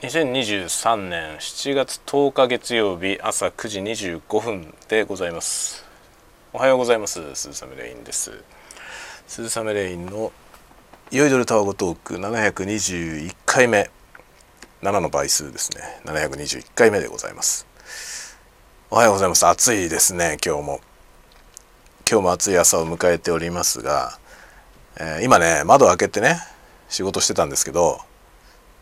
2023年7月10日月曜日朝9時25分でございます。おはようございます。鈴雨レインです。鈴雨レインの酔いどるタワゴトーク721回目。7の倍数ですね。721回目でございます。おはようございます。暑いですね今日も。今日も暑い朝を迎えておりますが、えー、今ね窓開けてね仕事してたんですけど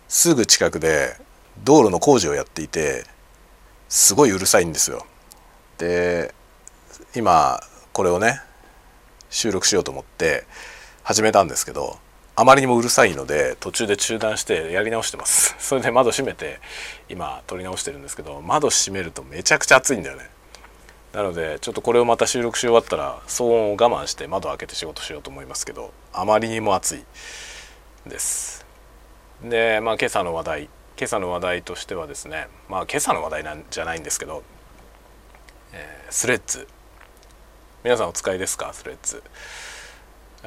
すぐ近くで道路の工事をやっていてすごいうるさいんですよ。で今これをね収録しようと思って始めたんですけどあまりにもうるさいので途中で中断してやり直してます。それで窓閉めて今撮り直してるんですけど窓閉めるとめちゃくちゃ暑いんだよね。なのでちょっとこれをまた収録し終わったら騒音を我慢して窓開けて仕事しようと思いますけどあまりにも暑いです。でまあ今朝の話題今朝の話題としてはですねまあ今朝の話題なんじゃないんですけど、えー、スレッズ。皆さんお使いですか？スレッズ。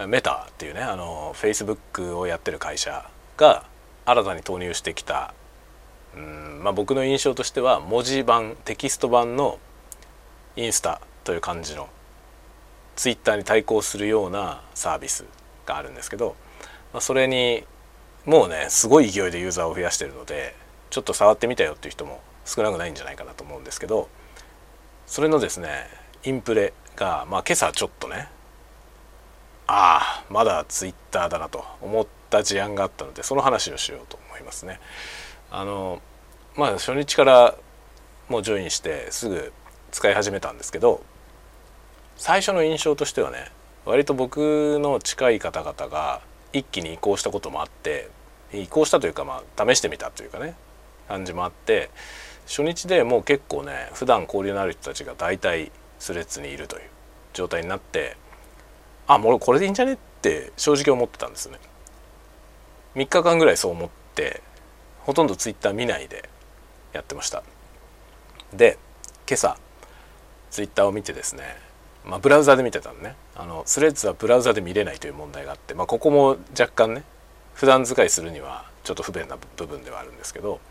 メタっていうねあのフェイスブックをやってる会社が新たに投入してきたうんまあ僕の印象としては文字版テキスト版のインスタという感じのツイッターに対抗するようなサービスがあるんですけど、まあ、それにもうねすごい勢いでユーザーを増やしてるのでちょっと触ってみたよっていう人も少なくないんじゃないかなと思うんですけどそれのですねインプレが、まあ、今朝ちょっとねああまだツイッターだなと思った事案があったのでその話をしようと思いますね。あのまあ初日からもうジョインしてすぐ使い始めたんですけど最初の印象としてはね割と僕の近い方々が一気に移行したこともあって移行したというかまあ試してみたというかね感じもあって初日でもう結構ね普段交流のある人たちが大体スレッズにいるという状態になってあもうこれでいいんじゃねって正直思ってたんですね。3日間ぐらいそう思ってほとんどツイッター見ないでやってました。で今朝ツイッターを見てですねまあ、ブラウザで見てたのね。あのスレッズはブラウザで見れないという問題があって、まあ、ここも若干ね普段使いするにはちょっと不便な部分ではあるんですけど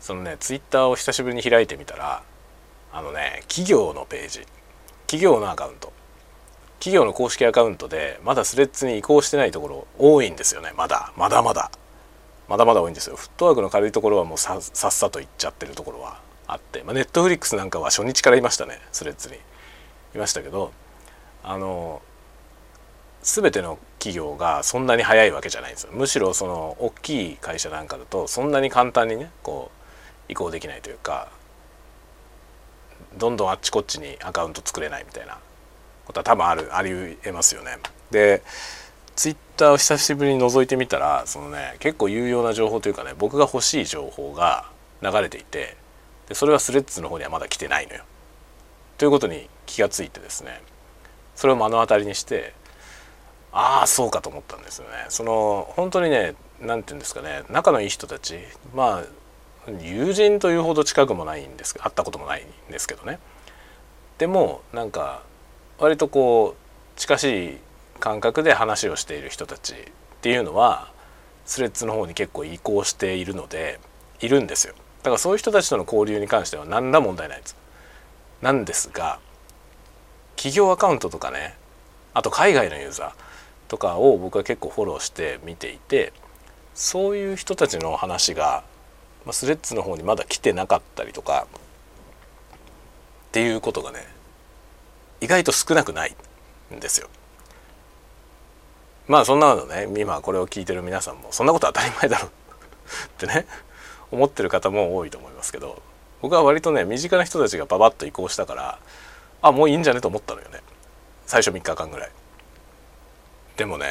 そのねツイッターを久しぶりに開いてみたらあのね企業のページ企業のアカウント企業の公式アカウントでまだスレッズに移行してないところ多いんですよね。まだまだまだ。まだまだ多いんですよ。フットワークの軽いところはもうさっさといっちゃってるところはあって、ま、ネットフリックスなんかは初日からいましたねスレッズに。いましたけどあの全ての企業がそんなに早いわけじゃないんですよむしろその大きい会社なんかだとそんなに簡単にねこう移行できないというかどんどんあっちこっちにアカウント作れないみたいなことは多分あるありえますよね。でツイッターを久しぶりに覗いてみたらそのね結構有用な情報というかね僕が欲しい情報が流れていてでそれはスレッズの方にはまだ来てないのよ。ということに気がついてですねそれを目の当たりにしてああそうかと思ったんですよね。その本当にね何て言うんですかね。仲のいい人たちまあ友人というほど近くもないんです会ったこともないんですけどね。でもなんか割とこう近しい感覚で話をしている人たちっていうのはスレッズの方に結構移行しているのでいるんですよ。だからそういう人たちとの交流に関しては何ら問題ないです。なんですが企業アカウントとかねあと海外のユーザーとかを僕は結構フォローして見ていてそういう人たちの話が、スレッズの方にまだ来てなかったりとかっていうことがね意外と少なくないんですよ。まあそんなのね今これを聞いてる皆さんもそんなこと当たり前だろ ってね思ってる方も多いと思いますけど僕は割とね身近な人たちがババッと移行したからあもういいんじゃねと思ったのよね最初3日間ぐらいでもね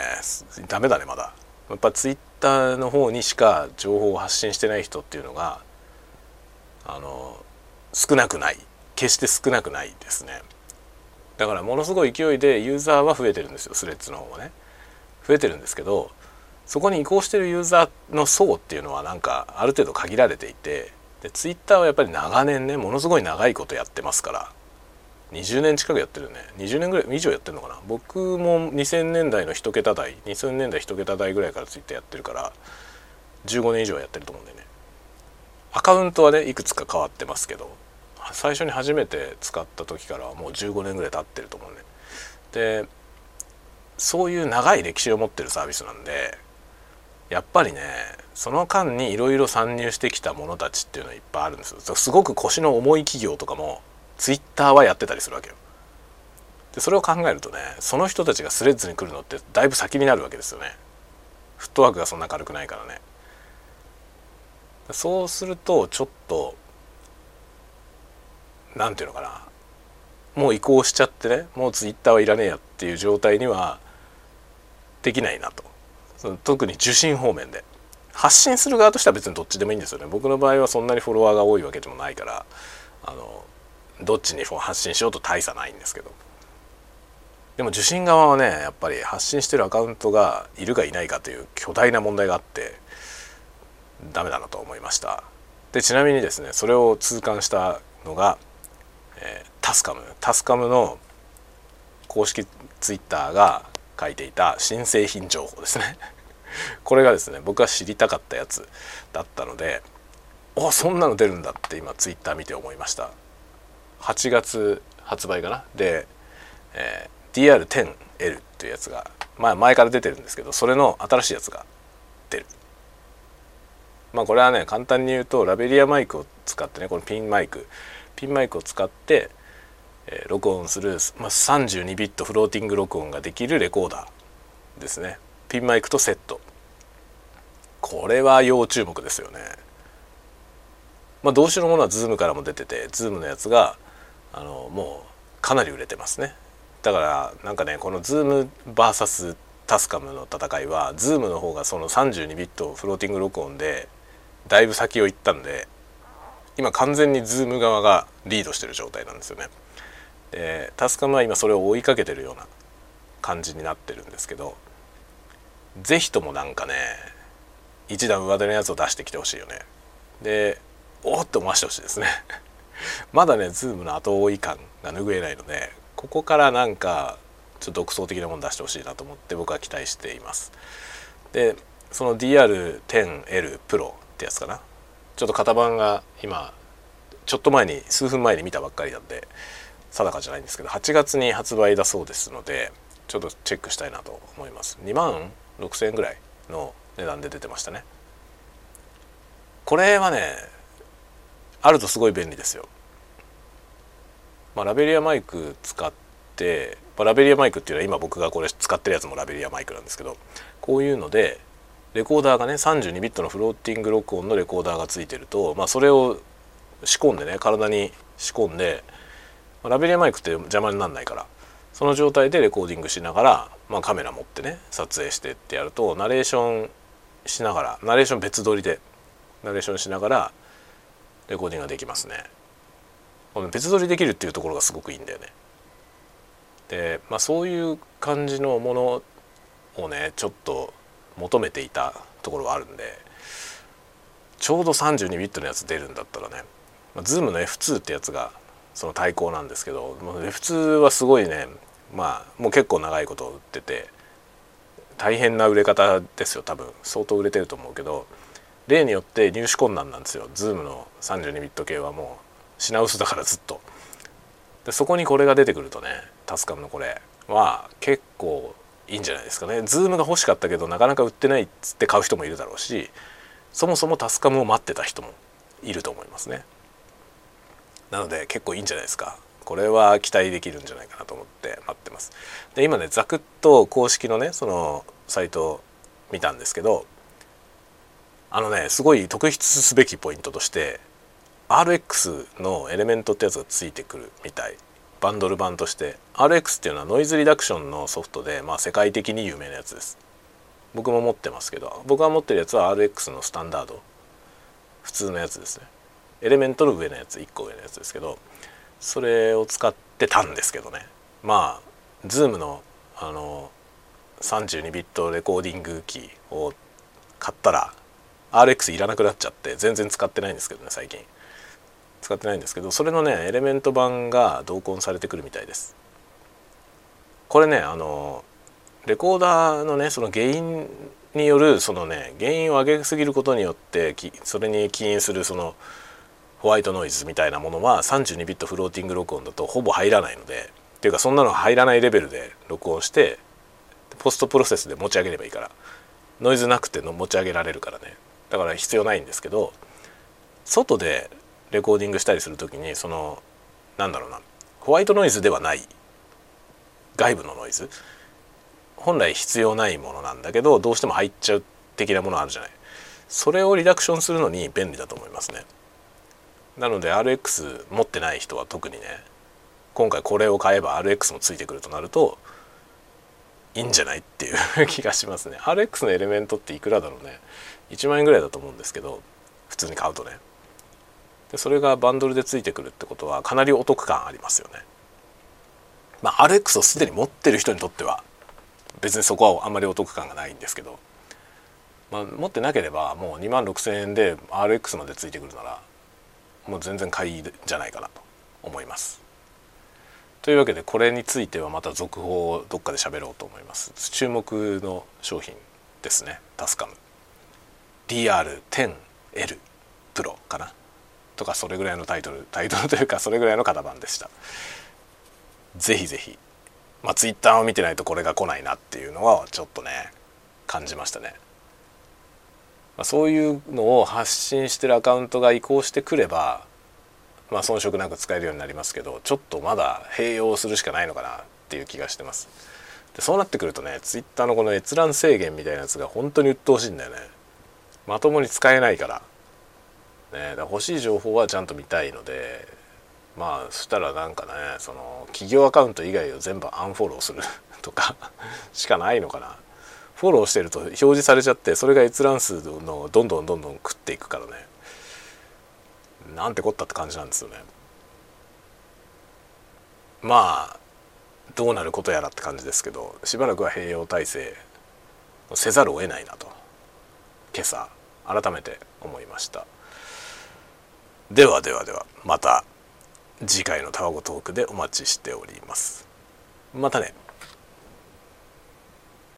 ダメだねまだ。やっぱツイッターの方にしか情報を発信してない人っていうのがあの少なくない。決して少なくないですね。だからものすごい勢いでユーザーは増えてるんですよスレッズの方はね。増えてるんですけどそこに移行してるユーザーの層っていうのはなんかある程度限られていてでツイッターはやっぱり長年ねものすごい長いことやってますから20年近くやってるね。20年ぐらい以上やってるのかな。僕も2000年代の1桁台2000年代1桁台ぐらいからツイッターやってるから15年以上やってると思うんだよね。アカウントはねいくつか変わってますけど最初に初めて使った時からはもう15年ぐらい経ってると思うね。でそういう長い歴史を持ってるサービスなんでやっぱりねその間にいろいろ参入してきた者たちっていうのはいっぱいあるんですよ。すごく腰の重い企業とかもツイッターはやってたりするわけよ。でそれを考えるとねその人たちがスレッズに来るのってだいぶ先になるわけですよね。フットワークがそんな軽くないからね。そうするとちょっと何て言うのかな。もう移行しちゃってねもうツイッターはいらねえやっていう状態にはできないなと。その特に受信方面で。発信する側としては別にどっちでもいいんですよね。僕の場合はそんなにフォロワーが多いわけでもないから。どっちに発信しようと大差ないんですけど。でも受信側はねやっぱり発信してるアカウントがいるかいないかという巨大な問題があってダメだなと思いました。でちなみにですねそれを痛感したのが、えー、タスカム。タスカムの公式ツイッターが書いていた新製品情報ですね。これがですね僕が知りたかったやつだったのでおそんなの出るんだって今ツイッター見て思いました。8月発売かな？で、えー、DR10L っていうやつが、まあ、前から出てるんですけどそれの新しいやつが出る。まあこれはね簡単に言うとラベリアマイクを使ってねこのピンマイク。ピンマイクを使って、えー、録音する、まあ、32ビットフローティング録音ができるレコーダーですね。ピンマイクとセット。これは要注目ですよね。まあ同種のものはズームからも出ててズームのやつがあのもうかなり売れてますねだからなんかねこのズーム VS タスカムの戦いはズームの方がその32ビットフローティング録音でだいぶ先を行ったんで今完全にズーム側がリードしてる状態なんですよね。でタスカムは今それを追いかけてるような感じになってるんですけど是非ともなんかね一段上手のやつを出してきてほしいよね。でおっと思わしてほしいですね。まだねズームの後追い感が拭えないのでここからなんかちょっと独創的なもの出してほしいなと思って僕は期待しています。でその DR10L Pro ってやつかな。ちょっと型番が今ちょっと前に数分前に見たばっかりなんで定かじゃないんですけど8月に発売だそうですのでちょっとチェックしたいなと思います。2万6,000円ぐらいの値段で出てましたね。これはねあるとすごい便利ですよ、まあ、ラベリアマイク使って、まあ、ラベリアマイクっていうのは今僕がこれ使ってるやつもラベリアマイクなんですけどこういうのでレコーダーがね32ビットのフローティング録音のレコーダーがついてると、まあ、それを仕込んでね体に仕込んで、まあ、ラベリアマイクって邪魔にならないからその状態でレコーディングしながら、まあ、カメラ持ってね撮影してってやるとナレーションしながらナレーション別撮りでナレーションしながらレコーディングができますね。別撮りできるっていうところがすごくいいんだよね。で、まあ、そういう感じのものをねちょっと求めていたところはあるんでちょうど32ビットのやつ出るんだったらね、まあ、Zoom の F2 ってやつがその対抗なんですけど F2 はすごいねまあもう結構長いこと売ってて大変な売れ方ですよ多分相当売れてると思うけど例によって入手困難なんですよ Zoom の32ビット系はもう品薄だからずっとでそこにこれが出てくるとねタスカムのこれは結構いいんじゃないですかね。ズームが欲しかったけどなかなか売ってないっつって買う人もいるだろうしそもそもタスカムを待ってた人もいると思いますね。なので結構いいんじゃないですか。これは期待できるんじゃないかなと思って待ってます。で今ねザクッと公式のねそのサイトを見たんですけどあのねすごい特筆すべきポイントとして RX のエレメントってやつがついてくるみたい。バンドル版として。RX っていうのはノイズリダクションのソフトで、まあ、世界的に有名なやつです。僕も持ってますけど僕が持ってるやつは RX のスタンダード。普通のやつですね。エレメントの上のやつ1個上のやつですけどそれを使ってたんですけどね。まあ Zoom のあの32ビットレコーディング機を買ったら RX いらなくなっちゃって全然使ってないんですけどね最近。使ってないんですけどそれのねエレメント版が同梱されてくるみたいです。これねあのレコーダーのねそのゲインによるそのね原因を上げすぎることによってそれに起因するそのホワイトノイズみたいなものは32ビットフローティング録音だとほぼ入らないのでっていうかそんなの入らないレベルで録音してポストプロセスで持ち上げればいいから。ノイズなくての持ち上げられるからね。だから必要ないんですけど外でレコーディングしたりする時にそのなんだろうなホワイトノイズではない外部のノイズ本来必要ないものなんだけどどうしても入っちゃう的なものあるじゃない。それをリダクションするのに便利だと思いますね。なので RX 持ってない人は特にね今回これを買えば RX もついてくるとなるといいんじゃないっていう気がしますね。RX のエレメントっていくらだろうね。1万円ぐらいだと思うんですけど普通に買うとねでそれがバンドルでついてくるってことはかなりお得感ありますよねまあ RX をすでに持ってる人にとっては別にそこはあんまりお得感がないんですけど、まあ、持ってなければもう2万6,000円で RX までついてくるならもう全然買いじゃないかなと思います。というわけでこれについてはまた続報をどっかで喋ろうと思います。注目の商品ですねタスカム DR10L プロかな？とかそれぐらいのタイトルタイトルというかそれぐらいの型番でした。ぜひぜひまあ、ツイッターを見てないとこれが来ないなっていうのはちょっとね感じましたね。まあ、そういうのを発信してるアカウントが移行してくれば、まあ、遜色なく使えるようになりますけどちょっとまだ併用するしかないのかなっていう気がしてます。でそうなってくるとねツイッターのこの閲覧制限みたいなやつが本当に鬱陶しいんだよね。まともに使えないから。ね、だ欲しい情報はちゃんと見たいのでまあそしたらなんかねその企業アカウント以外を全部アンフォローする とか しかないのかな。フォローしてると表示されちゃってそれが閲覧数のどんどんどんどん食っていくからね。なんてこったって感じなんですよね。まあどうなることやらって感じですけどしばらくは併用体制せざるを得ないなと。今朝改めて思いました。ではではではまた次回のタワゴトークでお待ちしております。またね。